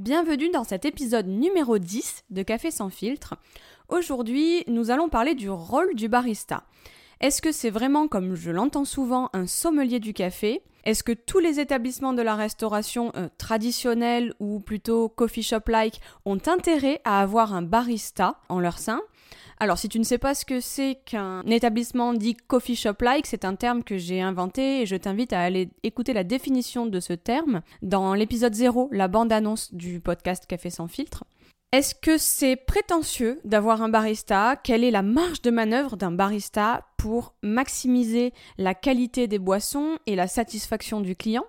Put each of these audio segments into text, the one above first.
Bienvenue dans cet épisode numéro 10 de Café sans filtre. Aujourd'hui, nous allons parler du rôle du barista. Est-ce que c'est vraiment, comme je l'entends souvent, un sommelier du café? Est-ce que tous les établissements de la restauration euh, traditionnelle ou plutôt coffee shop-like ont intérêt à avoir un barista en leur sein? Alors, si tu ne sais pas ce que c'est qu'un établissement dit coffee shop-like, c'est un terme que j'ai inventé et je t'invite à aller écouter la définition de ce terme dans l'épisode 0, la bande-annonce du podcast Café sans filtre. Est-ce que c'est prétentieux d'avoir un barista? Quelle est la marge de manœuvre d'un barista pour maximiser la qualité des boissons et la satisfaction du client?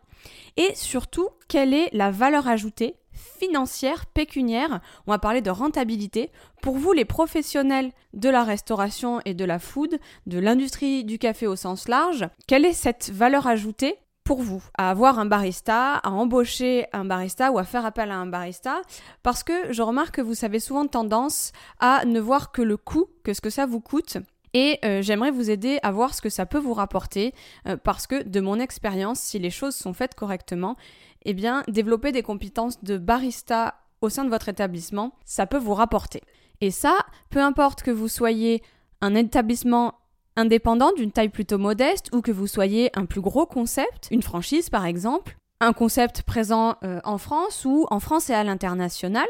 Et surtout, quelle est la valeur ajoutée financière, pécuniaire, on va parler de rentabilité. Pour vous, les professionnels de la restauration et de la food, de l'industrie du café au sens large, quelle est cette valeur ajoutée pour vous à avoir un barista, à embaucher un barista ou à faire appel à un barista parce que je remarque que vous avez souvent tendance à ne voir que le coût, que ce que ça vous coûte et euh, j'aimerais vous aider à voir ce que ça peut vous rapporter euh, parce que de mon expérience, si les choses sont faites correctement, eh bien, développer des compétences de barista au sein de votre établissement, ça peut vous rapporter. Et ça, peu importe que vous soyez un établissement indépendant d'une taille plutôt modeste ou que vous soyez un plus gros concept, une franchise par exemple, un concept présent euh, en France ou en France et à l'international,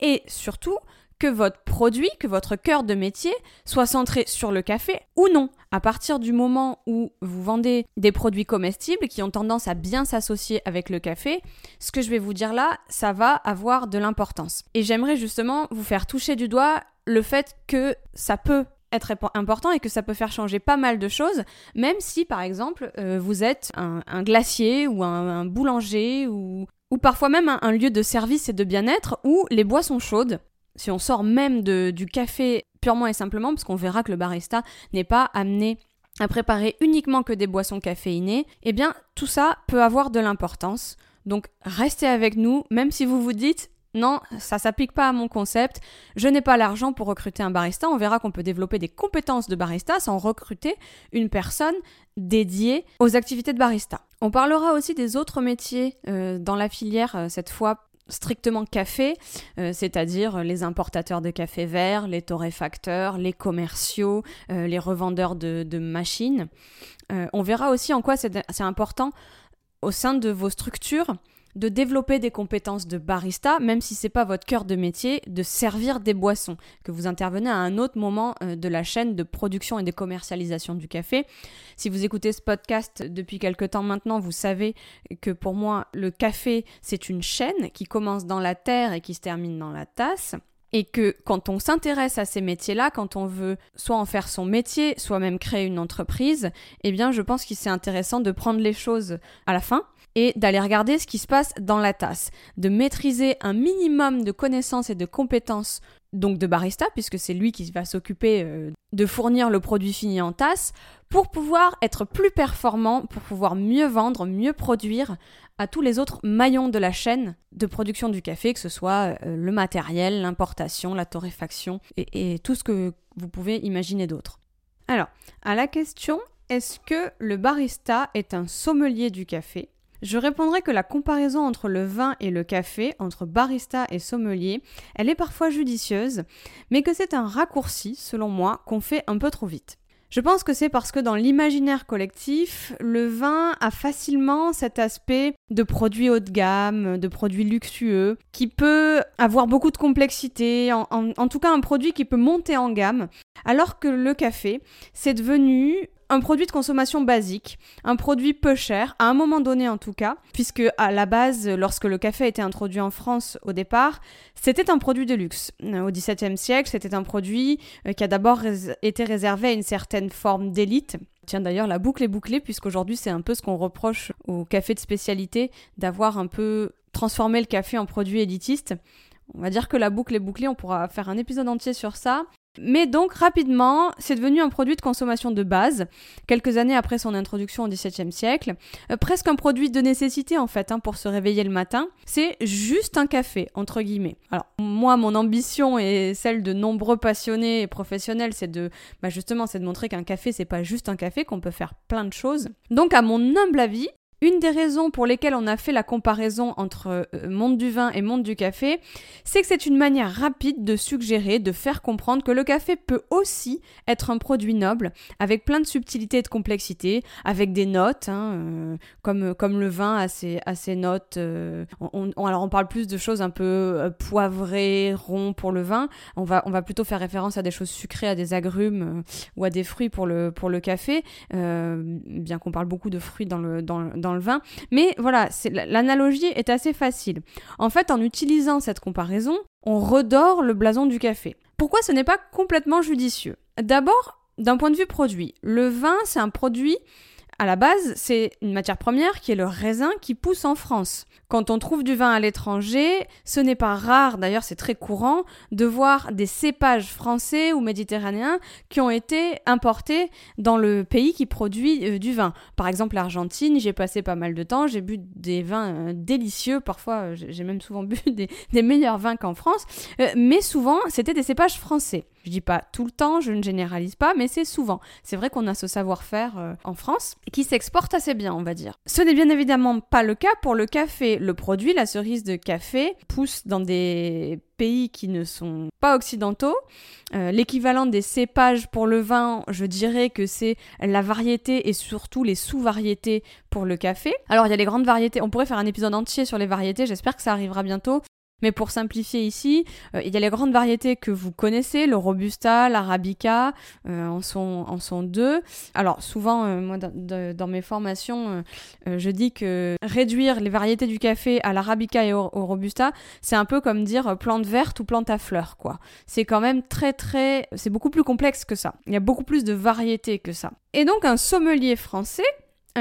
et surtout que votre produit, que votre cœur de métier soit centré sur le café ou non. À partir du moment où vous vendez des produits comestibles qui ont tendance à bien s'associer avec le café, ce que je vais vous dire là, ça va avoir de l'importance. Et j'aimerais justement vous faire toucher du doigt le fait que ça peut être important et que ça peut faire changer pas mal de choses, même si par exemple euh, vous êtes un, glacier ou un, boulanger ou, parfois même un, lieu de service et de bien-être où les boissons chaudes si on sort même du café purement et simplement, parce qu'on verra que le barista n'est pas amené à préparer uniquement que des boissons caféinées, eh bien tout ça peut avoir de l'importance. Donc restez avec nous, même si vous vous dites non, ça s'applique pas à mon concept, je n'ai pas l'argent pour recruter un barista, on verra qu'on peut développer des compétences de barista sans recruter une personne dédiée aux activités de barista. On parlera aussi des autres métiers euh, dans la filière, euh, cette fois strictement café, euh, c'est-à-dire les importateurs de café vert, les torréfacteurs, les commerciaux, les revendeurs de, machines. Euh, on verra aussi en quoi c'est important au sein de vos structures de développer des compétences de barista, même si c'est pas votre cœur de métier, de servir des boissons, que vous intervenez à un autre moment euh, de la chaîne de production et de commercialisation du café. Si vous écoutez ce podcast depuis quelque temps maintenant, vous savez que pour moi, le café, c'est une chaîne qui commence dans la terre et qui se termine dans la tasse. Et que quand on s'intéresse à ces métiers-là, quand on veut soit en faire son métier, soit même créer une entreprise, eh bien je pense qu'il c'est intéressant de prendre les choses à la fin et d'aller regarder ce qui se passe dans la tasse, de maîtriser un minimum de connaissances et de compétences donc de barista, puisque c'est lui qui va s'occuper euh, de fournir le produit fini en tasse, pour pouvoir être plus performant, pour pouvoir mieux vendre, mieux produire à tous les autres maillons de la chaîne de production du café, que ce soit euh, le matériel, l'importation, la torréfaction et, et tout ce que vous pouvez imaginer d'autre. Alors, à la question, est-ce que le barista est un sommelier du café? Je répondrai que la comparaison entre le vin et le café, entre barista et sommelier, elle est parfois judicieuse, mais que c'est un raccourci, selon moi, qu'on fait un peu trop vite. Je pense que c'est parce que dans l'imaginaire collectif, le vin a facilement cet aspect de produit haut de gamme, de produit luxueux, qui peut avoir beaucoup de complexité, en, en tout cas un produit qui peut monter en gamme, alors que le café, c'est devenu un produit de consommation basique, un produit peu cher, à un moment donné en tout cas, puisque à la base, lorsque le café a été introduit en France au départ, c'était un produit de luxe. Au XVIIe siècle, c'était un produit euh, qui a d'abord été réservé à une certaine forme d'élite. Tiens d'ailleurs, la boucle est bouclée puisqu'aujourd'hui c'est un peu ce qu'on reproche au café de spécialité d'avoir un peu transformé le café en produit élitiste. On va dire que la boucle est bouclée, on pourra faire un épisode entier sur ça. Mais donc rapidement, c'est devenu un produit de consommation de base, quelques années après son introduction au XVIIe siècle, euh, presque un produit de nécessité en fait hein, pour se réveiller le matin. C'est juste un café entre guillemets. Alors moi, mon ambition et celle de nombreux passionnés et professionnels, c'est de, bah, justement, c'est de montrer qu'un café c'est pas juste un café, qu'on peut faire plein de choses. Donc à mon humble avis, une des raisons pour lesquelles on a fait la comparaison entre euh, monde du vin et monde du café, c'est que c'est une manière rapide de suggérer, de faire comprendre que le café peut aussi être un produit noble, avec plein de subtilités et de complexité, avec des notes, hein, euh, comme, comme le vin a ses, notes. Euh, on, alors on parle plus de choses un peu poivrées, ronds pour le vin. On va, on va plutôt faire référence à des choses sucrées, à des agrumes ou à des fruits pour le, pour le café, bien qu'on parle beaucoup de fruits dans le, dans le vin. Mais voilà, l'analogie est assez facile. En fait, en utilisant cette comparaison, on redore le blason du café. Pourquoi ce n'est pas complètement judicieux? D'abord, d'un point de vue produit, le vin, c'est un produit à la base, c'est une matière première qui est le raisin qui pousse en France. Quand on trouve du vin à l'étranger, ce n'est pas rare, d'ailleurs c'est très courant, de voir des cépages français ou méditerranéens qui ont été importés dans le pays qui produit euh, du vin. Par exemple l'Argentine, j'ai passé pas mal de temps, j'ai bu des vins euh, délicieux, parfois euh, j'ai même souvent bu des, des meilleurs vins qu'en France, mais souvent c'était des cépages français. Je dis pas tout le temps, je ne généralise pas, mais c'est souvent. C'est vrai qu'on a ce savoir-faire euh, en France qui s'exporte assez bien, on va dire. Ce n'est bien évidemment pas le cas pour le café. Le produit, la cerise de café, pousse dans des pays qui ne sont pas occidentaux. Euh, l'équivalent des cépages pour le vin, je dirais que c'est la variété et surtout les sous-variétés pour le café. Alors il y a les grandes variétés, on pourrait faire un épisode entier sur les variétés, j'espère que ça arrivera bientôt. Mais pour simplifier ici, euh, il y a les grandes variétés que vous connaissez, le Robusta, l'Arabica, euh, en, sont, deux. Alors souvent, euh, moi dans, mes formations, je dis que réduire les variétés du café à l'Arabica et au, Robusta, c'est un peu comme dire plante verte ou plante à fleurs, quoi. C'est quand même très très... C'est beaucoup plus complexe que ça. Il y a beaucoup plus de variétés que ça. Et donc un sommelier français,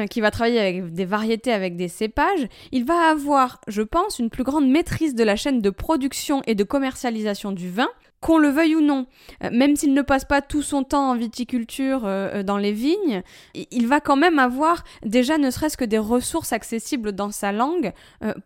qui va travailler avec des variétés, avec des cépages, il va avoir, je pense, une plus grande maîtrise de la chaîne de production et de commercialisation du vin, qu'on le veuille ou non, euh, même s'il ne passe pas tout son temps en viticulture euh, euh, dans les vignes, il va quand même avoir déjà ne serait-ce que des ressources accessibles dans sa langue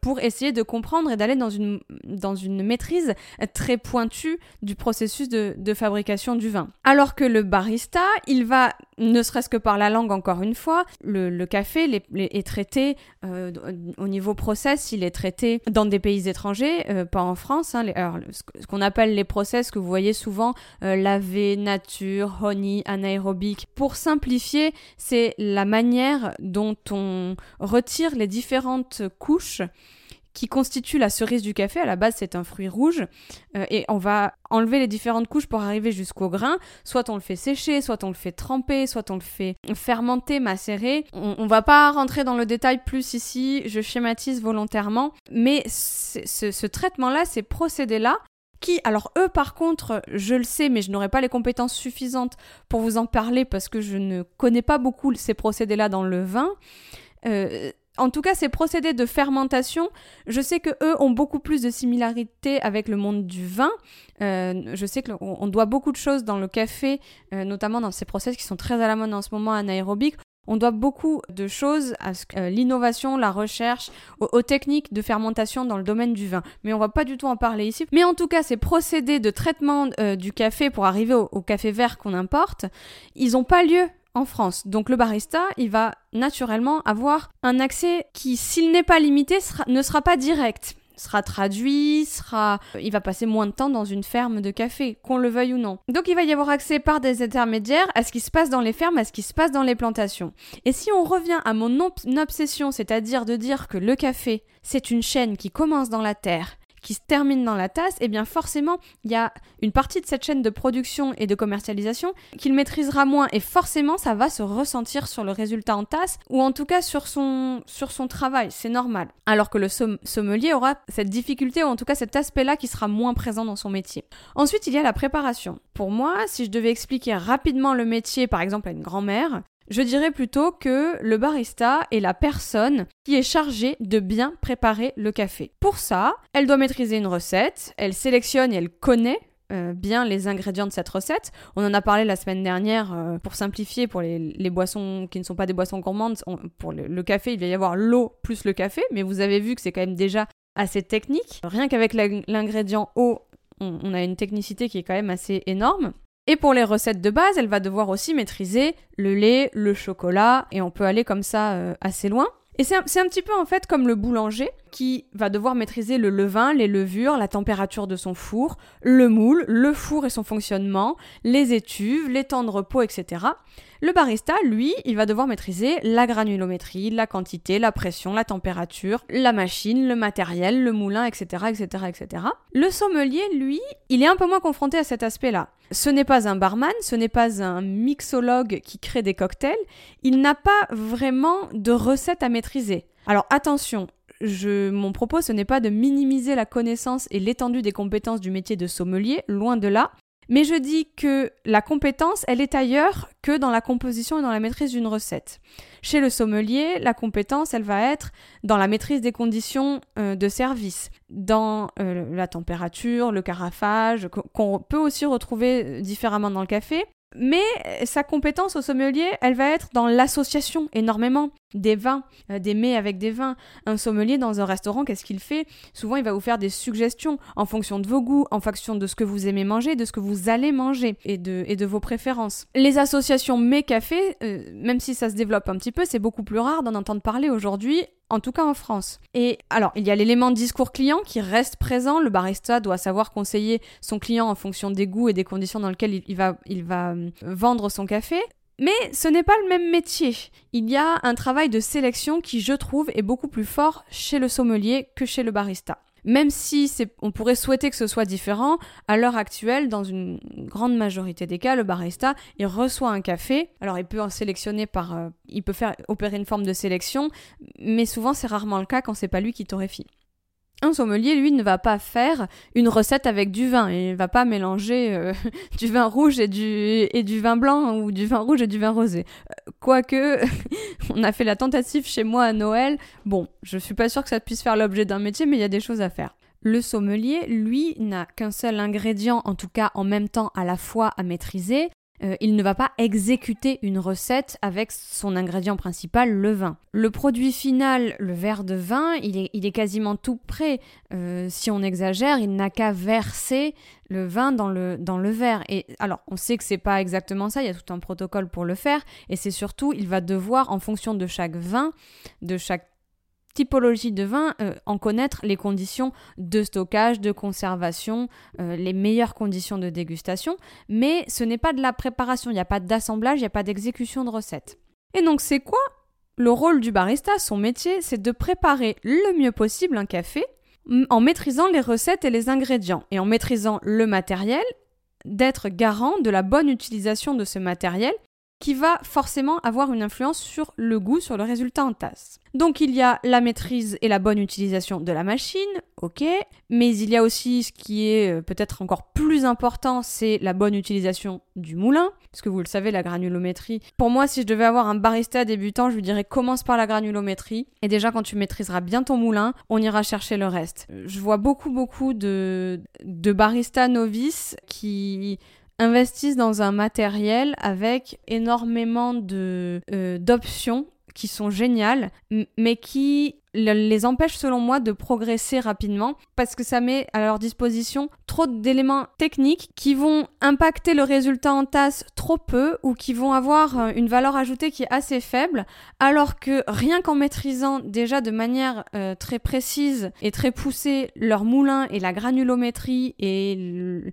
pour essayer de comprendre et d'aller dans une, dans une maîtrise très pointue du processus de, de fabrication du vin. Alors que le barista, il va, ne serait-ce que par la langue encore une fois, le, café est traité au niveau process, il est traité dans des pays étrangers, pas en France. Hein, ce qu'on appelle les process que vous voyez souvent euh, laver, nature, honey, anaérobique. Pour simplifier, c'est la manière dont on retire les différentes couches qui constituent la cerise du café. À la base, c'est un fruit rouge. Euh, et on va enlever les différentes couches pour arriver jusqu'au grain. Soit on le fait sécher, soit on le fait tremper, soit on le fait fermenter, macérer. On, on va pas rentrer dans le détail plus ici, je schématise volontairement. Mais ce traitement-là, ces procédés-là, qui, alors eux par contre, je le sais, mais je n'aurai pas les compétences suffisantes pour vous en parler parce que je ne connais pas beaucoup ces procédés-là dans le vin. Euh, en tout cas, ces procédés de fermentation, je sais que eux ont beaucoup plus de similarités avec le monde du vin. Euh, je sais qu'on doit beaucoup de choses dans le café, euh, notamment dans ces process qui sont très à la mode en ce moment anaérobiques. On doit beaucoup de choses à euh, l'innovation, la recherche, aux, techniques de fermentation dans le domaine du vin. Mais on va pas du tout en parler ici. Mais en tout cas, ces procédés de traitement euh, du café pour arriver au, café vert qu'on importe, ils n'ont pas lieu en France. Donc le barista, il va naturellement avoir un accès qui, s'il n'est pas limité, ne sera pas direct sera traduit, sera, il va passer moins de temps dans une ferme de café, qu'on le veuille ou non. Donc il va y avoir accès par des intermédiaires à ce qui se passe dans les fermes, à ce qui se passe dans les plantations. Et si on revient à mon obsession, c'est-à-dire de dire que le café, c'est une chaîne qui commence dans la terre, qui se termine dans la tasse, et eh bien forcément, il y a une partie de cette chaîne de production et de commercialisation qu'il maîtrisera moins et forcément ça va se ressentir sur le résultat en tasse ou en tout cas sur son, sur son travail, c'est normal. Alors que le sommelier aura cette difficulté ou en tout cas cet aspect-là qui sera moins présent dans son métier. Ensuite, il y a la préparation. Pour moi, si je devais expliquer rapidement le métier par exemple à une grand-mère, je dirais plutôt que le barista est la personne qui est chargée de bien préparer le café. Pour ça, elle doit maîtriser une recette, elle sélectionne et elle connaît euh, bien les ingrédients de cette recette. On en a parlé la semaine dernière euh, pour simplifier pour les, boissons qui ne sont pas des boissons gourmandes. pour le, café, il va y avoir l'eau plus le café, mais vous avez vu que c'est quand même déjà assez technique. Rien qu'avec l'ingrédient eau, on a une technicité qui est quand même assez énorme. Et pour les recettes de base, elle va devoir aussi maîtriser le lait, le chocolat, et on peut aller comme ça euh, assez loin. Et c'est un, un, petit peu en fait comme le boulanger qui va devoir maîtriser le levain, les levures, la température de son four, le moule, le four et son fonctionnement, les étuves, les temps de repos, etc. Le barista, lui, il va devoir maîtriser la granulométrie, la quantité, la pression, la température, la machine, le matériel, le moulin, etc., etc., etc. Le sommelier, lui, il est un peu moins confronté à cet aspect-là. Ce n'est pas un barman, ce n'est pas un mixologue qui crée des cocktails, il n'a pas vraiment de recette à maîtriser. Alors attention, je, mon propos, ce n'est pas de minimiser la connaissance et l'étendue des compétences du métier de sommelier, loin de là, mais je dis que la compétence, elle est ailleurs que dans la composition et dans la maîtrise d'une recette. Chez le sommelier, la compétence, elle va être dans la maîtrise des conditions euh, de service, dans euh, la température, le carafage, qu'on peut aussi retrouver différemment dans le café, mais sa compétence au sommelier, elle va être dans l'association énormément des vins, euh, des mets avec des vins. Un sommelier dans un restaurant, qu'est-ce qu'il fait? Souvent, il va vous faire des suggestions en fonction de vos goûts, en fonction de ce que vous aimez manger, de ce que vous allez manger et de, vos préférences. Les associations mets-café, euh, même si ça se développe un petit peu, c'est beaucoup plus rare d'en entendre parler aujourd'hui en tout cas en France. Et alors, il y a l'élément discours client qui reste présent. Le barista doit savoir conseiller son client en fonction des goûts et des conditions dans lesquelles il va, il va euh, vendre son café. Mais ce n'est pas le même métier. Il y a un travail de sélection qui, je trouve, est beaucoup plus fort chez le sommelier que chez le barista. Même si on pourrait souhaiter que ce soit différent, à l'heure actuelle, dans une grande majorité des cas, le barista, il reçoit un café. Alors il peut en sélectionner par... Euh, il peut faire opérer une forme de sélection, mais souvent c'est rarement le cas quand c'est pas lui qui torréfie. Un sommelier, lui, ne va pas faire une recette avec du vin. Il ne va pas mélanger euh, du vin rouge et du, vin blanc ou du vin rouge et du vin rosé. Euh, quoique, on a fait la tentative chez moi à Noël. Bon, je suis pas sûre que ça puisse faire l'objet d'un métier, mais il y a des choses à faire. Le sommelier, lui, n'a qu'un seul ingrédient, en tout cas en même temps à la fois à maîtriser, euh, il ne va pas exécuter une recette avec son ingrédient principal, le vin. Le produit final, le verre de vin, il est, quasiment tout prêt. Euh, si on exagère, il n'a qu'à verser le vin dans le, dans le verre. Et alors, on sait que c'est pas exactement ça, il y a tout un protocole pour le faire, et c'est surtout, il va devoir, en fonction de chaque vin, de chaque typologie de vin, euh, en connaître les conditions de stockage, de conservation, euh, les meilleures conditions de dégustation, mais ce n'est pas de la préparation, il n'y a pas d'assemblage, il n'y a pas d'exécution de recette. Et donc c'est quoi le rôle du barista, son métier, c'est de préparer le mieux possible un café en maîtrisant les recettes et les ingrédients, et en maîtrisant le matériel, d'être garant de la bonne utilisation de ce matériel qui va forcément avoir une influence sur le goût, sur le résultat en tasse. Donc il y a la maîtrise et la bonne utilisation de la machine, ok, mais il y a aussi ce qui est euh, peut-être encore plus important, c'est la bonne utilisation du moulin, parce que vous le savez, la granulométrie. Pour moi, si je devais avoir un barista débutant, je lui dirais commence par la granulométrie, et déjà quand tu maîtriseras bien ton moulin, on ira chercher le reste. Je vois beaucoup beaucoup de baristas novices qui investissent dans un matériel avec énormément de euh, d'options qui sont géniales, mais qui les empêche selon moi de progresser rapidement parce que ça met à leur disposition trop d'éléments techniques qui vont impacter le résultat en tasse trop peu ou qui vont avoir euh, une valeur ajoutée qui est assez faible alors que rien qu'en maîtrisant déjà de manière euh, très précise et très poussée leur moulin et la granulométrie et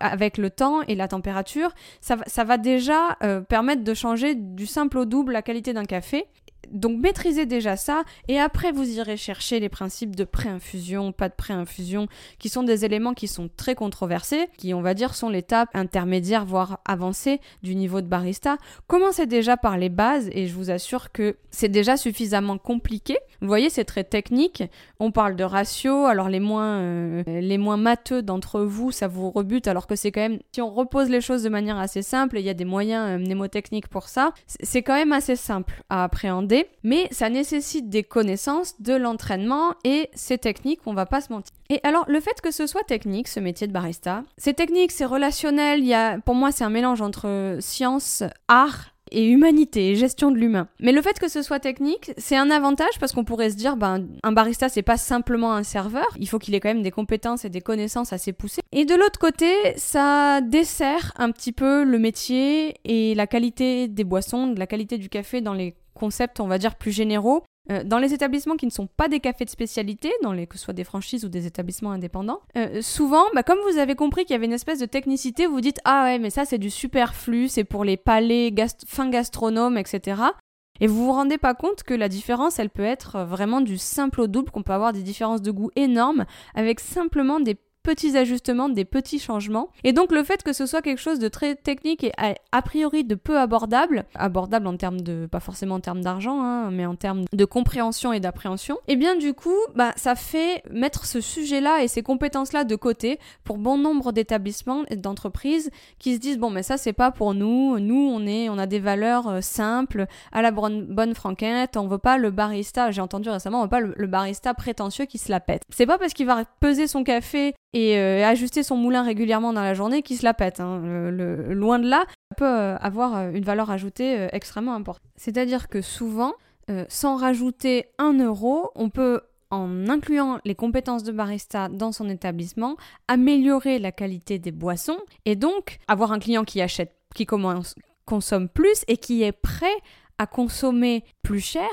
avec le temps et la température ça, va déjà euh, permettre de changer du simple au double la qualité d'un café Donc maîtrisez déjà ça et après vous irez chercher les principes de pré-infusion, pas de pré-infusion, qui sont des éléments qui sont très controversés, qui on va dire sont l'étape intermédiaire voire avancée du niveau de barista. Commencez déjà par les bases et je vous assure que c'est déjà suffisamment compliqué. Vous voyez, c'est très technique. On parle de ratio, alors les moins, euh, les moins matheux d'entre vous, ça vous rebute alors que c'est quand même, si on repose les choses de manière assez simple, il y a des moyens euh, mnémotechniques pour ça, c'est quand même assez simple à appréhender, mais ça nécessite des connaissances, de l'entraînement et c'est technique, on va pas se mentir. Et alors, le fait que ce soit technique, ce métier de barista, c'est technique, c'est relationnel, y a, pour moi, c'est un mélange entre science, art et humanité et gestion de l'humain. Mais le fait que ce soit technique, c'est un avantage parce qu'on pourrait se dire, ben, un barista, c'est pas simplement un serveur, il faut qu'il ait quand même des compétences et des connaissances assez poussées. Et de l'autre côté, ça dessert un petit peu le métier et la qualité des boissons, la qualité du café dans les concepts, on va dire, plus généraux. Euh, dans les établissements qui ne sont pas des cafés de spécialité, dans les, que ce soit des franchises ou des établissements indépendants, euh, souvent, bah, comme vous avez compris qu'il y avait une espèce de technicité, vous dites Ah ouais, mais ça c'est du superflu, c'est pour les palais fins gastronomes, etc. Et vous vous rendez pas compte que la différence, elle peut être vraiment du simple au double, qu'on peut avoir des différences de goût énormes avec simplement des petits ajustements, des petits changements. Et donc le fait que ce soit quelque chose de très technique et a, priori de peu abordable, abordable en termes de, pas forcément en termes d'argent, hein, mais en termes de compréhension et d'appréhension, et eh bien du coup, bah, ça fait mettre ce sujet-là et ces compétences-là de côté pour bon nombre d'établissements et d'entreprises qui se disent bon mais ça c'est pas pour nous, nous on est, on a des valeurs euh, simples, à la bonne, bonne franquette, on veut pas le barista, j'ai entendu récemment, on veut pas le barista prétentieux qui se la pète. C'est pas parce qu'il va peser son café et euh, ajuster son moulin régulièrement dans la journée qui se la pète. Hein. Loin de là, ça peut euh, avoir euh, une valeur ajoutée extrêmement importante. C'est-à-dire que souvent, sans rajouter un euro, on peut en incluant les compétences de barista dans son établissement, améliorer la qualité des boissons et donc avoir un client qui achète, qui consomme plus et qui est prêt à consommer plus cher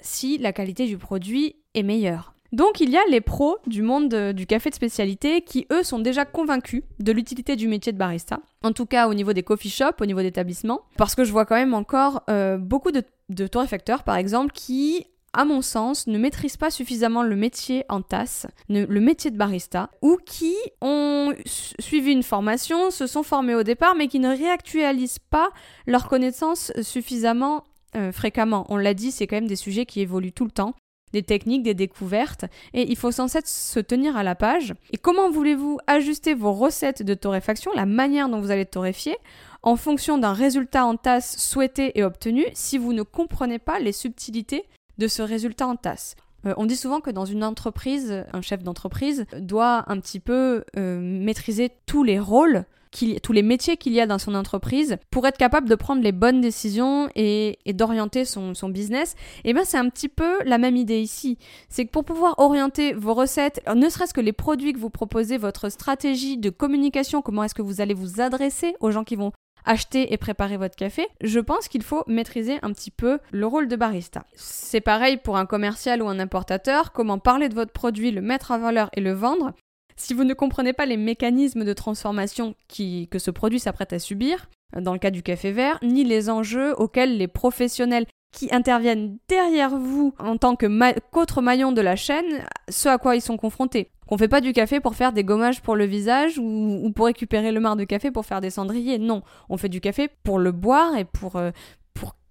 si la qualité du produit est meilleure. Donc il y a les pros du monde du café de spécialité qui eux sont déjà convaincus de l'utilité du métier de barista. En tout cas au niveau des coffee shops, au niveau d'établissements. Parce que je vois quand même encore euh, beaucoup de, de torréfacteurs par exemple qui à mon sens, ne maîtrisent pas suffisamment le métier en tasse, le métier de barista, ou qui ont suivi une formation, se sont formés au départ, mais qui ne réactualisent pas leurs connaissances suffisamment euh, fréquemment. On l'a dit, c'est quand même des sujets qui évoluent tout le temps des techniques, des découvertes, et il faut sans cesse se tenir à la page. Et comment voulez-vous ajuster vos recettes de torréfaction, la manière dont vous allez torréfier, en fonction d'un résultat en tasse souhaité et obtenu, si vous ne comprenez pas les subtilités de ce résultat en tasse? Euh, on dit souvent que dans une entreprise, un chef d'entreprise doit un petit peu euh, maîtriser tous les rôles tous les métiers qu'il y a dans son entreprise pour être capable de prendre les bonnes décisions et, d'orienter son, business, et eh bien c'est un petit peu la même idée ici. C'est que pour pouvoir orienter vos recettes, ne serait-ce que les produits que vous proposez, votre stratégie de communication, comment est-ce que vous allez vous adresser aux gens qui vont acheter et préparer votre café, je pense qu'il faut maîtriser un petit peu le rôle de barista. C'est pareil pour un commercial ou un importateur, comment parler de votre produit, le mettre en valeur et le vendre. Si vous ne comprenez pas les mécanismes de transformation que ce produit s'apprête à subir, dans le cas du café vert, ni les enjeux auxquels les professionnels qui interviennent derrière vous en tant qu'autre maillon de la chaîne, ce à quoi ils sont confrontés. Qu'on fait pas du café pour faire des gommages pour le visage ou, pour récupérer le marc de café pour faire des cendriers. Non, on fait du café pour le boire et pour, euh,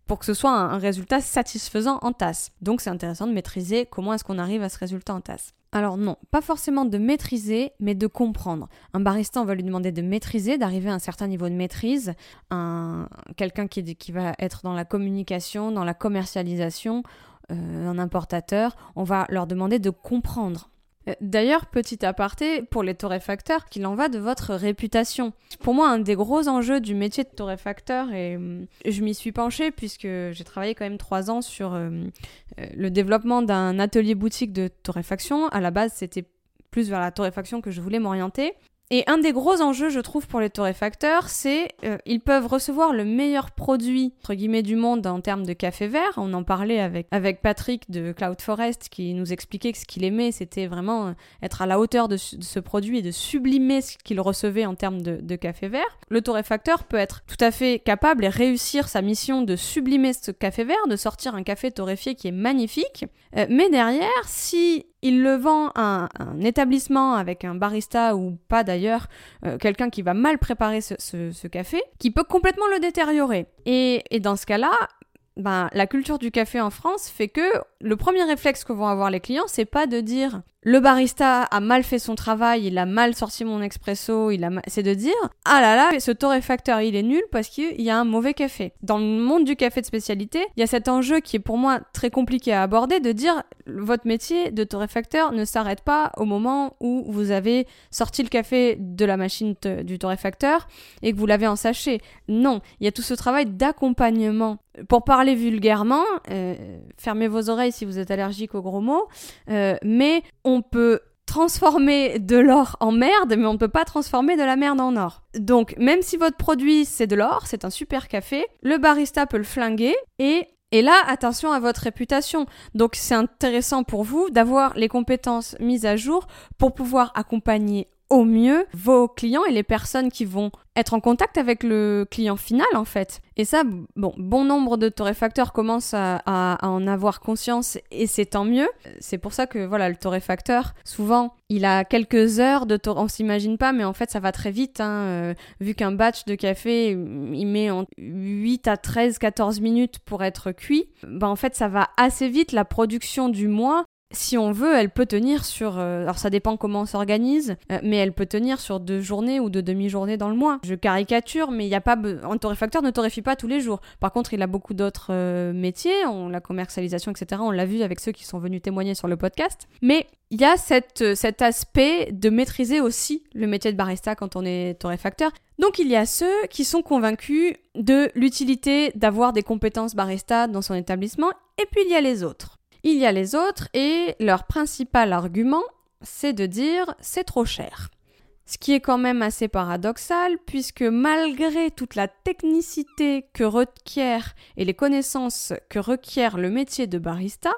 pour que ce soit un, résultat satisfaisant en tasse. Donc c'est intéressant de maîtriser comment est-ce qu'on arrive à ce résultat en tasse. Alors non, pas forcément de maîtriser, mais de comprendre. Un barista, on va lui demander de maîtriser, d'arriver à un certain niveau de maîtrise. Un, quelqu'un qui, va être dans la communication, dans la commercialisation, euh, un importateur, on va leur demander de comprendre. Euh, d'ailleurs, petit aparté, pour les torréfacteurs, qu'il en va de votre réputation. Pour moi, un des gros enjeux du métier de torréfacteur, et euh, je m'y suis penchée puisque j'ai travaillé quand même trois ans sur euh, le développement d'un atelier boutique de torréfaction. À la base, c'était plus vers la torréfaction que je voulais m'orienter. Et un des gros enjeux, je trouve, pour les torréfacteurs, c'est euh, ils peuvent recevoir le meilleur produit, entre guillemets, du monde en termes de café vert. On en parlait avec, avec Patrick de Cloud Forest qui nous expliquait que ce qu'il aimait, c'était vraiment euh, être à la hauteur de, ce produit et de sublimer ce qu'il recevait en termes de, de café vert. Le torréfacteur peut être tout à fait capable et réussir sa mission de sublimer ce café vert, de sortir un café torréfié qui est magnifique. Euh, mais derrière, si il le vend à un, établissement avec un barista ou pas d'ailleurs, euh, quelqu'un qui va mal préparer ce, café, qui peut complètement le détériorer. Et, et dans ce cas-là, ben, la culture du café en France fait que le premier réflexe que vont avoir les clients, c'est pas de dire le barista a mal fait son travail, il a mal sorti mon expresso, il a c'est de dire ah là là, ce torréfacteur il est nul parce qu'il y a un mauvais café. Dans le monde du café de spécialité, il y a cet enjeu qui est pour moi très compliqué à aborder de dire votre métier de torréfacteur ne s'arrête pas au moment où vous avez sorti le café de la machine du torréfacteur et que vous l'avez en sachet. Non, il y a tout ce travail d'accompagnement. Pour parler vulgairement, euh, fermez vos oreilles si vous êtes allergique aux gros mots, euh, mais on peut transformer de l'or en merde, mais on ne peut pas transformer de la merde en or. Donc, même si votre produit c'est de l'or, c'est un super café, le barista peut le flinguer et et là, attention à votre réputation. Donc c'est intéressant pour vous d'avoir les compétences mises à jour pour pouvoir accompagner au mieux vos clients et les personnes qui vont être en contact avec le client final en fait. Et ça, bon, bon nombre de torréfacteurs commencent à, en avoir conscience et c'est tant mieux. C'est pour ça que voilà, le torréfacteur, souvent, il a quelques heures de torréfaction. On s'imagine pas, mais en fait, ça va très vite. Hein, euh, vu qu'un batch de café, il met en 8 à 13, 14 minutes pour être cuit, ben en fait, ça va assez vite. La production du mois, si on veut, elle peut tenir sur. Euh, alors ça dépend comment on s'organise, euh, mais elle peut tenir sur deux journées ou deux demi-journées dans le mois. Je caricature, mais il n'y a pas. Un torréfacteur ne torréfie pas tous les jours. Par contre, il a beaucoup d'autres euh, métiers, on, la commercialisation, etc. On l'a vu avec ceux qui sont venus témoigner sur le podcast. Mais il y a cet aspect de maîtriser aussi le métier de barista quand on est torréfacteur. Donc il y a ceux qui sont convaincus de l'utilité d'avoir des compétences barista dans son établissement, et puis il y a les autres. Il y a les autres et leur principal argument, c'est de dire c'est trop cher. Ce qui est quand même assez paradoxal puisque malgré toute la technicité que requiert et les connaissances que requiert le métier de barista,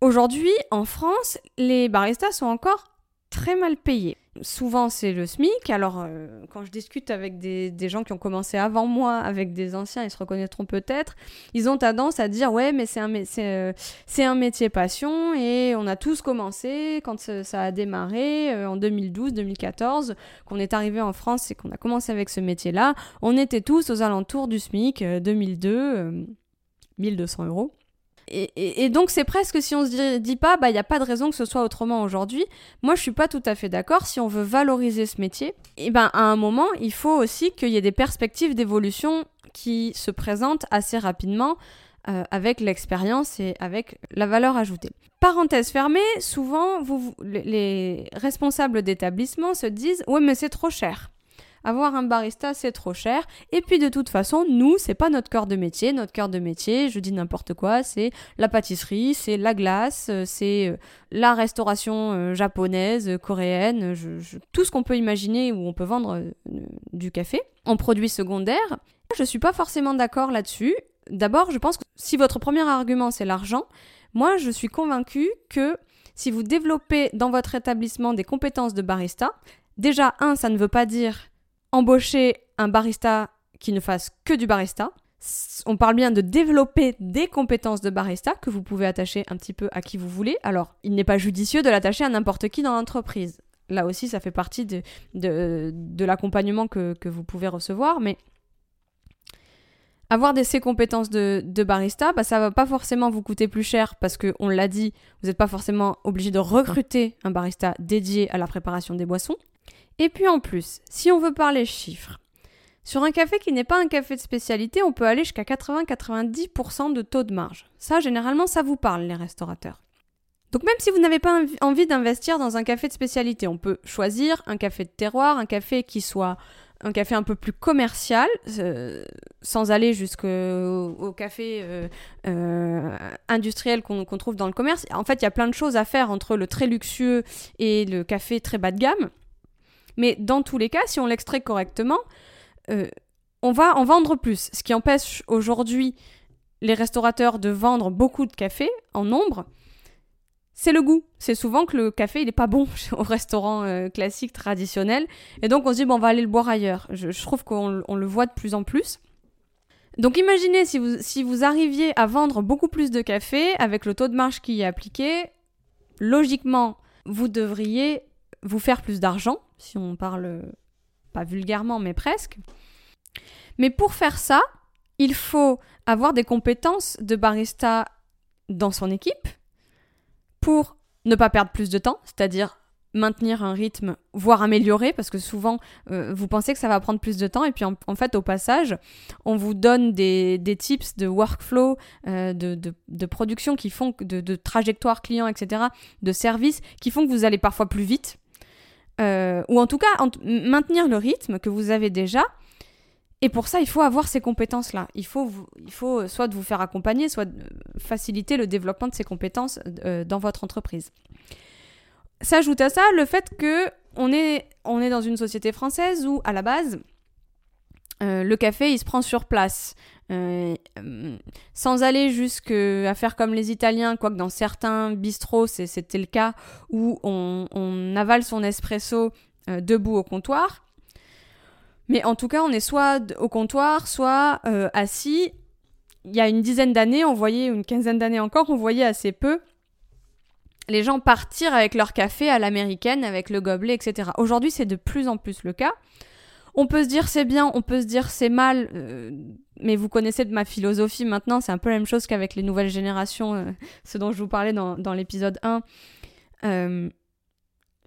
aujourd'hui en France, les baristas sont encore très mal payés souvent c'est le SMIC. Alors, euh, quand je discute avec des, gens qui ont commencé avant moi, avec des anciens, ils se reconnaîtront peut-être, ils ont tendance à dire Ouais, mais c'est un, euh, un, métier passion et on a tous commencé quand ça, a démarré euh, en 2012-2014, qu'on est arrivé en France et qu'on a commencé avec ce métier-là. On était tous aux alentours du SMIC 2002, 1200 euros. Et, donc c'est presque si on se dit, pas, bah il n'y a pas de raison que ce soit autrement aujourd'hui. Moi je suis pas tout à fait d'accord. Si on veut valoriser ce métier, et eh ben à un moment il faut aussi qu'il y ait des perspectives d'évolution qui se présentent assez rapidement euh, avec l'expérience et avec la valeur ajoutée. Parenthèse fermée, souvent les responsables d'établissement se disent ouais mais c'est trop cher avoir un barista c'est trop cher. Et puis de toute façon, nous, c'est pas notre cœur de métier. Notre cœur de métier, je dis n'importe quoi, c'est la pâtisserie, c'est la glace, euh, c'est euh, la restauration euh, japonaise, coréenne, tout ce qu'on peut imaginer où on peut vendre du café en produit secondaire. Je suis pas forcément d'accord là-dessus. D'abord, je pense que si votre premier argument c'est l'argent, moi je suis convaincue que si vous développez dans votre établissement des compétences de barista, déjà, un, ça ne veut pas dire embaucher un barista qui ne fasse que du barista. On parle bien de développer des compétences de barista que vous pouvez attacher un petit peu à qui vous voulez. Alors, il n'est pas judicieux de l'attacher à n'importe qui dans l'entreprise. Là aussi, ça fait partie de, de, l'accompagnement que, vous pouvez recevoir, mais avoir des, ces compétences de, de barista, bah, ça va pas forcément vous coûter plus cher parce que, on l'a dit, vous n'êtes pas forcément obligé de recruter un barista dédié à la préparation des boissons. Et puis en plus, si on veut parler chiffres, sur un café qui n'est pas un café de spécialité, on peut aller jusqu'à 80-90% de taux de marge. Ça, généralement, ça vous parle, les restaurateurs. Donc même si vous n'avez pas envie d'investir dans un café de spécialité, on peut choisir un café de terroir, un café qui soit un café un peu plus commercial, euh, sans aller jusqu'au café euh, euh, industriel qu'on trouve dans le commerce. En fait, il y a plein de choses à faire entre le très luxueux et le café très bas de gamme. Mais dans tous les cas, si on l'extrait correctement, euh, on va en vendre plus. Ce qui empêche aujourd'hui les restaurateurs de vendre beaucoup de café en nombre, c'est le goût. C'est souvent que le café, il n'est pas bon au restaurant euh, classique, traditionnel. Et donc on se dit, bon, on va aller le boire ailleurs. Je, trouve qu'on le voit de plus en plus. Donc imaginez si vous, si vous arriviez à vendre beaucoup plus de café avec le taux de marge qui est appliqué, logiquement, vous devriez vous faire plus d'argent, si on parle pas vulgairement, mais presque. Mais pour faire ça, il faut avoir des compétences de barista dans son équipe pour ne pas perdre plus de temps, c'est-à-dire maintenir un rythme, voire améliorer, parce que souvent euh, vous pensez que ça va prendre plus de temps, et puis en, fait au passage, on vous donne des, tips de workflow, euh, de, production qui font, de, de trajectoire client, etc., de services qui font que vous allez parfois plus vite, euh, ou en tout cas maintenir le rythme que vous avez déjà, et pour ça, il faut avoir ces compétences-là. Il faut, il faut soit de vous faire accompagner, soit de faciliter le développement de ces compétences euh, dans votre entreprise. S'ajoute à ça le fait que on est, on est dans une société française où, à la base, euh, le café, il se prend sur place. Euh, sans aller jusqu'à faire comme les Italiens, quoique dans certains bistrots, c'était le cas, où on, avale son espresso debout au comptoir. Mais en tout cas, on est soit au comptoir, soit euh, assis. Il y a une dizaine d'années, on voyait, une quinzaine d'années encore, on voyait assez peu les gens partir avec leur café à l'américaine, avec le gobelet, etc. Aujourd'hui, c'est de plus en plus le cas. On peut se dire c'est bien, on peut se dire c'est mal, euh, mais vous connaissez de ma philosophie maintenant, c'est un peu la même chose qu'avec les nouvelles générations, euh, ce dont je vous parlais dans, dans l'épisode 1.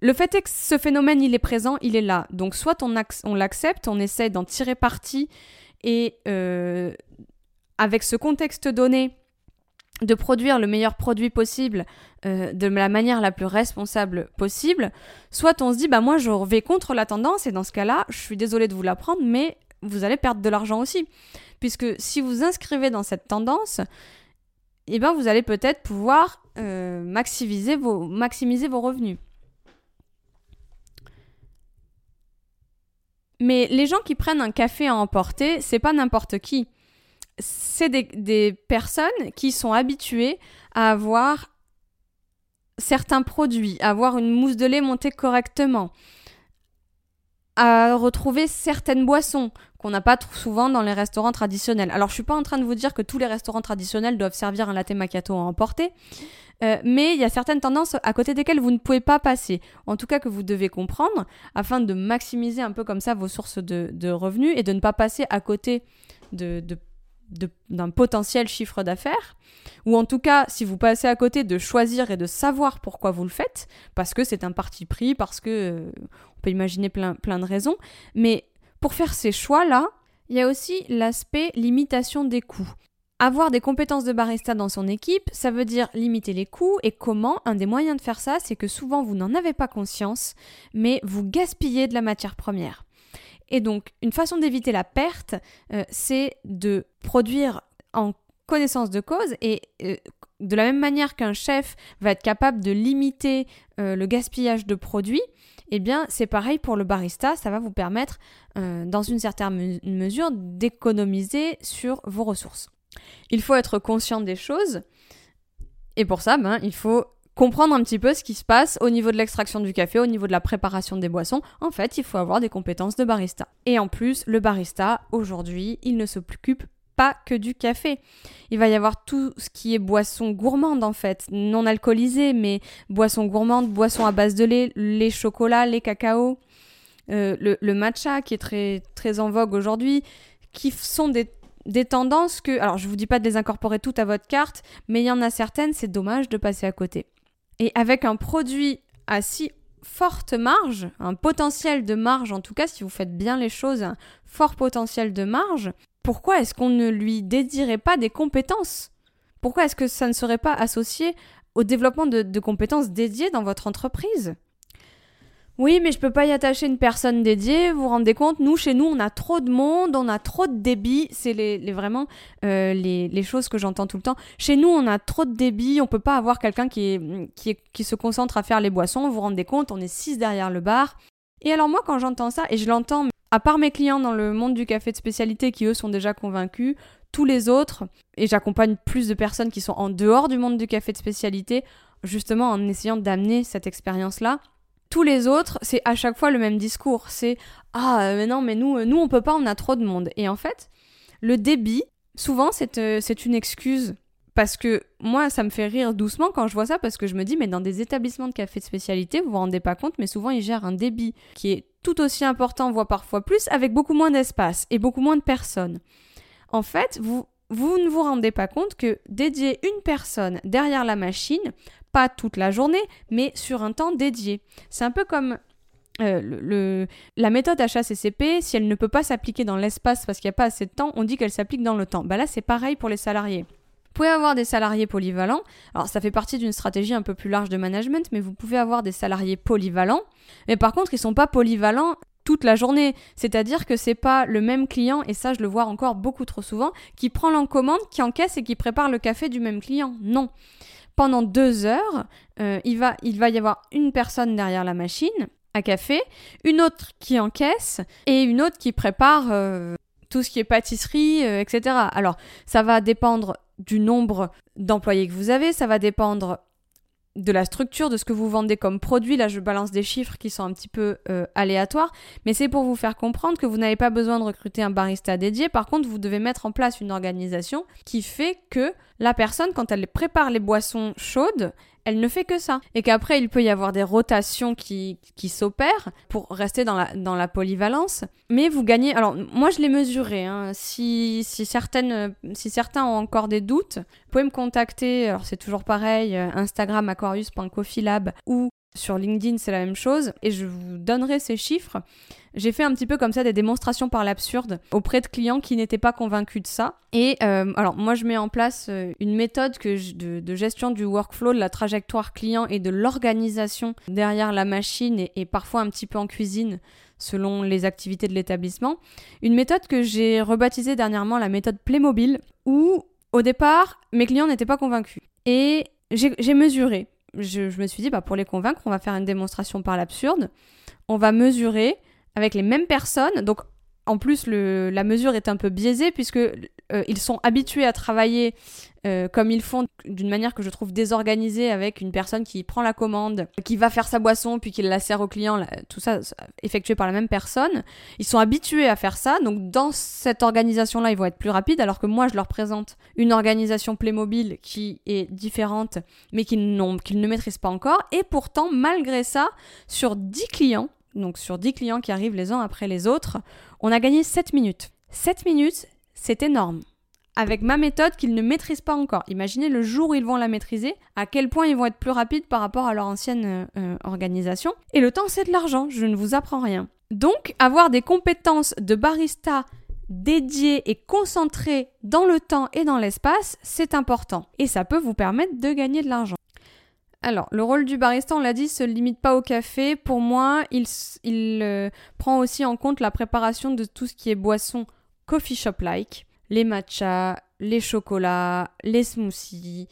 Le fait est que ce phénomène, il est présent, il est là. Donc soit on, l'accepte, on essaie d'en tirer parti et euh, avec ce contexte donné, de produire le meilleur produit possible euh, de la manière la plus responsable possible, soit on se dit bah moi je vais contre la tendance et dans ce cas-là, je suis désolée de vous l'apprendre, mais vous allez perdre de l'argent aussi, puisque si vous inscrivez dans cette tendance, eh ben vous allez peut-être pouvoir euh, maximiser, vos, revenus. Mais les gens qui prennent un café à emporter, c'est pas n'importe qui. C'est des, personnes qui sont habituées à avoir certains produits, à avoir une mousse de lait montée correctement, à retrouver certaines boissons qu'on n'a pas trop souvent dans les restaurants traditionnels. Alors je suis pas en train de vous dire que tous les restaurants traditionnels doivent servir un latte macchiato à emporter, euh, mais il y a certaines tendances à côté desquelles vous ne pouvez pas passer, en tout cas que vous devez comprendre, afin de maximiser un peu comme ça vos sources de, revenus et de ne pas passer à côté d'un potentiel chiffre d'affaires, ou en tout cas, si vous passez à côté, de choisir et de savoir pourquoi vous le faites, parce que c'est un parti pris, parce que euh, on peut imaginer plein, plein de raisons, mais pour faire ces choix-là, il y a aussi l'aspect limitation des coûts. Avoir des compétences de barista dans son équipe, ça veut dire limiter les coûts et comment Un des moyens de faire ça, c'est que souvent vous n'en avez pas conscience, mais vous gaspillez de la matière première. Et donc, une façon d'éviter la perte, euh, c'est de produire en connaissance de cause et euh, de la même manière qu'un chef va être capable de limiter euh, le gaspillage de produits, eh bien c'est pareil pour le barista, ça va vous permettre dans une certaine mesure d'économiser sur vos ressources. Il faut être conscient des choses. Et pour ça, ben, il faut comprendre un petit peu ce qui se passe au niveau de l'extraction du café, au niveau de la préparation des boissons. En fait, il faut avoir des compétences de barista. Et en plus, le barista, aujourd'hui, il ne s'occupe pas que du café. Il va y avoir tout ce qui est boisson gourmande en fait, non alcoolisée, mais boisson gourmande, boisson à base de lait, les chocolats, les cacao, euh, le, matcha qui est très, très en vogue aujourd'hui, qui sont des des tendances que, alors je vous dis pas de les incorporer toutes à votre carte, mais il y en a certaines, c'est dommage de passer à côté. Et avec un produit à si forte marge, un potentiel de marge en tout cas, si vous faites bien les choses, un fort potentiel de marge, pourquoi est-ce qu'on ne lui dédierait pas des compétences? Pourquoi est-ce que ça ne serait pas associé au développement de compétences dédiées dans votre entreprise? Oui, mais je peux pas y attacher une personne dédiée. Vous vous rendez compte? Nous, chez nous, on a trop de monde, on a trop de débit. C'est les, vraiment euh, les, choses que j'entends tout le temps. Chez nous, on a trop de débit. On peut pas avoir quelqu'un qui, qui, qui se concentre à faire les boissons. Vous vous rendez compte On est six derrière le bar. Et alors moi quand j'entends ça, et je l'entends à part mes clients dans le monde du café de spécialité qui eux sont déjà convaincus, tous les autres, et j'accompagne plus de personnes qui sont en dehors du monde du café de spécialité, justement en essayant d'amener cette expérience-là. Tous les autres, c'est à chaque fois le même discours. C'est ah euh, mais non mais nous euh, nous on peut pas, on a trop de monde. Et en fait, le débit, souvent c'est euh, c'est une excuse parce que moi, ça me fait rire doucement quand je vois ça, parce que je me dis, mais dans des établissements de café de spécialité, vous vous rendez pas compte, mais souvent ils gèrent un débit qui est tout aussi important, voire parfois plus, avec beaucoup moins d'espace et beaucoup moins de personnes. En fait, vous, ne vous rendez pas compte que dédier une personne derrière la machine, pas toute la journée, mais sur un temps dédié. C'est un peu comme euh, la méthode HACCP, si elle ne peut pas s'appliquer dans l'espace parce qu'il n'y a pas assez de temps, on dit qu'elle s'applique dans le temps. Bah là, c'est pareil pour les salariés. Vous pouvez avoir des salariés polyvalents. Alors, ça fait partie d'une stratégie un peu plus large de management, mais vous pouvez avoir des salariés polyvalents. Mais par contre, ils ne sont pas polyvalents toute la journée. C'est-à-dire que c'est pas le même client, et ça je le vois encore beaucoup trop souvent, qui prend l'encommande, qui encaisse et qui prépare le café du même client. Non. Pendant deux heures, euh, il, va, il va y avoir une personne derrière la machine à café, une autre qui encaisse et une autre qui prépare euh, tout ce qui est pâtisserie, euh, etc. Alors, ça va dépendre du nombre d'employés que vous avez, ça va dépendre de la structure de ce que vous vendez comme produit. Là, je balance des chiffres qui sont un petit peu euh, aléatoires, mais c'est pour vous faire comprendre que vous n'avez pas besoin de recruter un barista dédié. Par contre, vous devez mettre en place une organisation qui fait que la personne, quand elle prépare les boissons chaudes, elle ne fait que ça. Et qu'après, il peut y avoir des rotations qui, qui s'opèrent pour rester dans la, dans la polyvalence. Mais vous gagnez. Alors, moi, je l'ai mesuré. Hein. Si, si, certaines, si certains ont encore des doutes, vous pouvez me contacter. Alors, c'est toujours pareil euh, Instagram aquarius.coffeelab ou sur LinkedIn, c'est la même chose, et je vous donnerai ces chiffres. J'ai fait un petit peu comme ça des démonstrations par l'absurde auprès de clients qui n'étaient pas convaincus de ça. Et euh, alors moi je mets en place euh, une méthode que de, gestion du workflow, de la trajectoire client et de l'organisation derrière la machine et, parfois un petit peu en cuisine selon les activités de l'établissement. Une méthode que j'ai rebaptisée dernièrement la méthode Playmobil où au départ mes clients n'étaient pas convaincus. Et j'ai mesuré je, me suis dit, bah, pour les convaincre, on va faire une démonstration par l'absurde. On va mesurer avec les mêmes personnes. Donc, en plus, la mesure est un peu biaisée puisque euh, ils sont habitués à travailler euh, comme ils font d'une manière que je trouve désorganisée avec une personne qui prend la commande, qui va faire sa boisson puis qui la sert au client, tout ça effectué par la même personne. Ils sont habitués à faire ça, donc dans cette organisation-là, ils vont être plus rapides, alors que moi, je leur présente une organisation Playmobil qui est différente, mais qu'ils ne maîtrisent pas encore. Et pourtant, malgré ça, sur 10 clients, donc sur 10 clients qui arrivent les uns après les autres, on a gagné 7 minutes. 7 minutes, c'est énorme. Avec ma méthode qu'ils ne maîtrisent pas encore. Imaginez le jour où ils vont la maîtriser, à quel point ils vont être plus rapides par rapport à leur ancienne euh, euh, organisation. Et le temps, c'est de l'argent, je ne vous apprends rien. Donc, avoir des compétences de barista dédiées et concentrées dans le temps et dans l'espace, c'est important. Et ça peut vous permettre de gagner de l'argent. Alors, le rôle du barista, on l'a dit, se limite pas au café. Pour moi, il, euh, prend aussi en compte la préparation de tout ce qui est boisson coffee shop-like, les matchas, les chocolats, les smoothies,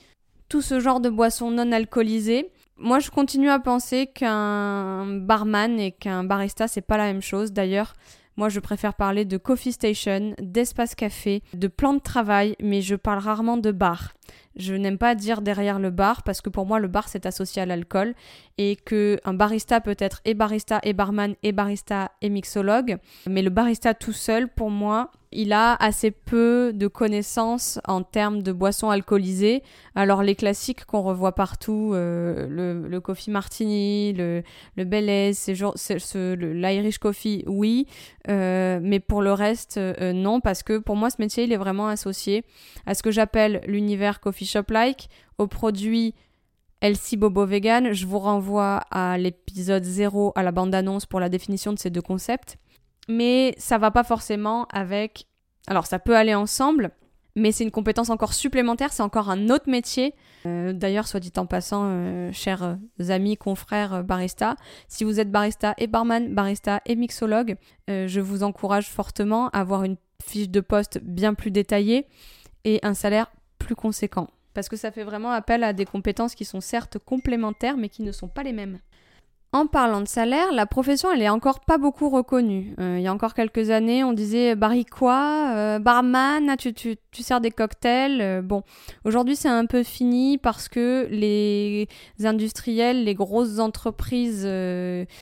tout ce genre de boissons non alcoolisées. Moi, je continue à penser qu'un barman et qu'un barista, c'est pas la même chose. D'ailleurs, moi, je préfère parler de coffee station, d'espace café, de plan de travail, mais je parle rarement de bar. Je n'aime pas dire derrière le bar parce que pour moi le bar c'est associé à l'alcool et que un barista peut être et barista et barman et barista et mixologue, mais le barista tout seul pour moi il a assez peu de connaissances en termes de boissons alcoolisées. Alors les classiques qu'on revoit partout, euh, le, coffee martini, le, le Baileys, l'Irish coffee, oui, euh, mais pour le reste, euh, non, parce que pour moi ce métier il est vraiment associé à ce que j'appelle l'univers coffee shop-like, aux produits Elsie Bobo Vegan. Je vous renvoie à l'épisode 0 à la bande-annonce pour la définition de ces deux concepts mais ça va pas forcément avec. Alors ça peut aller ensemble, mais c'est une compétence encore supplémentaire, c'est encore un autre métier. Euh, d'ailleurs, soit dit en passant, euh, chers euh, amis, confrères barista, si vous êtes barista et barman, barista et mixologue, je vous encourage fortement à avoir une fiche de poste bien plus détaillée et un salaire plus conséquent. Parce que ça fait vraiment appel à des compétences qui sont certes complémentaires, mais qui ne sont pas les mêmes. En parlant de salaire, la profession elle est encore pas beaucoup reconnue. Euh, il y a encore quelques années, on disait quoi, euh, barman, tu, tu, tu, sers des cocktails. Euh, bon, aujourd'hui c'est un peu fini parce que les industriels, les grosses entreprises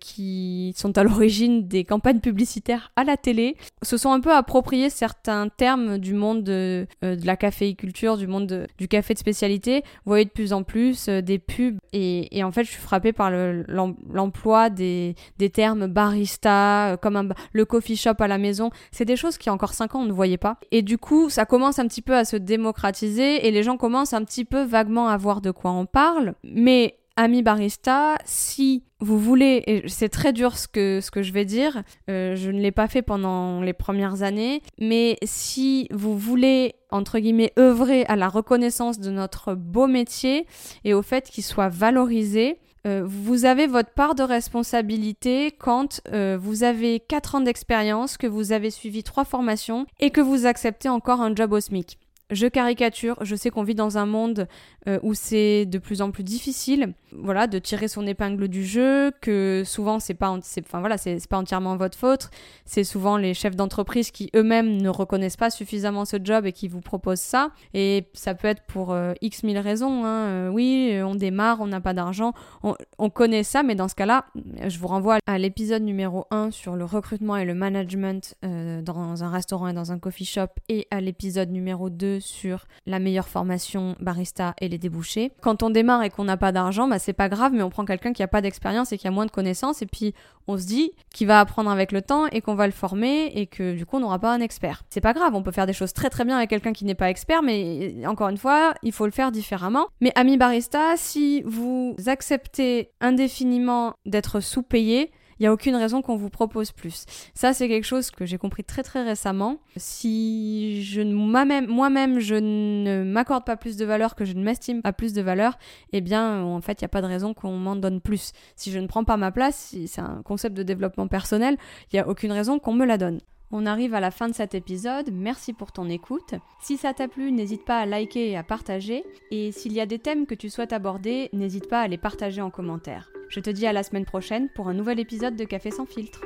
qui sont à l'origine des campagnes publicitaires à la télé se sont un peu appropriés certains termes du monde de, la caféiculture, du monde du café de spécialité. Vous voyez de plus en plus des pubs et, en fait je suis frappée par le l'emploi des, termes barista, euh, comme le coffee shop à la maison, c'est des choses qui, encore 5 ans, on ne voyait pas. Et du coup, ça commence un petit peu à se démocratiser et les gens commencent un petit peu vaguement à voir de quoi on parle. Mais Ami barista, si vous voulez, et c'est très dur ce que, ce que je vais dire, euh, je ne l'ai pas fait pendant les premières années, mais si vous voulez, entre guillemets, œuvrer à la reconnaissance de notre beau métier et au fait qu'il soit valorisé, euh, vous avez votre part de responsabilité quand euh, vous avez 4 ans d'expérience, que vous avez suivi 3 formations et que vous acceptez encore un job au SMIC. Je caricature, je sais qu'on vit dans un monde euh, où c'est de plus en plus difficile, voilà, de tirer son épingle du jeu, que souvent c'est pas, enfin voilà, pas entièrement votre faute. C'est souvent les chefs d'entreprise qui eux-mêmes ne reconnaissent pas suffisamment ce job et qui vous proposent ça. Et ça peut être pour euh, x mille raisons. Hein. Euh, oui, on démarre, on n'a pas d'argent, on, on, connaît ça, mais dans ce cas-là, je vous renvoie à l'épisode numéro 1 sur le recrutement et le management dans un restaurant et dans un coffee shop et à l'épisode numéro 2 sur la meilleure formation barista et les débouchés. Quand on démarre et qu'on n'a pas d'argent, bah c'est pas grave, mais on prend quelqu'un qui a pas d'expérience et qui a moins de connaissances, et puis on se dit qu'il va apprendre avec le temps et qu'on va le former et que du coup on n'aura pas un expert. C'est pas grave, on peut faire des choses très très bien avec quelqu'un qui n'est pas expert, mais encore une fois, il faut le faire différemment. Mais ami barista, si vous acceptez indéfiniment d'être sous-payé, il n'y a aucune raison qu'on vous propose plus. Ça, c'est quelque chose que j'ai compris très très récemment. Si je moi-même, moi-même, je ne m'accorde pas plus de valeur, que je ne m'estime pas plus de valeur, eh bien, en fait, il n'y a pas de raison qu'on m'en donne plus. Si je ne prends pas ma place, c'est un concept de développement personnel, il n'y a aucune raison qu'on me la donne. On arrive à la fin de cet épisode, merci pour ton écoute. Si ça t'a plu, n'hésite pas à liker et à partager. Et s'il y a des thèmes que tu souhaites aborder, n'hésite pas à les partager en commentaire. Je te dis à la semaine prochaine pour un nouvel épisode de Café sans filtre.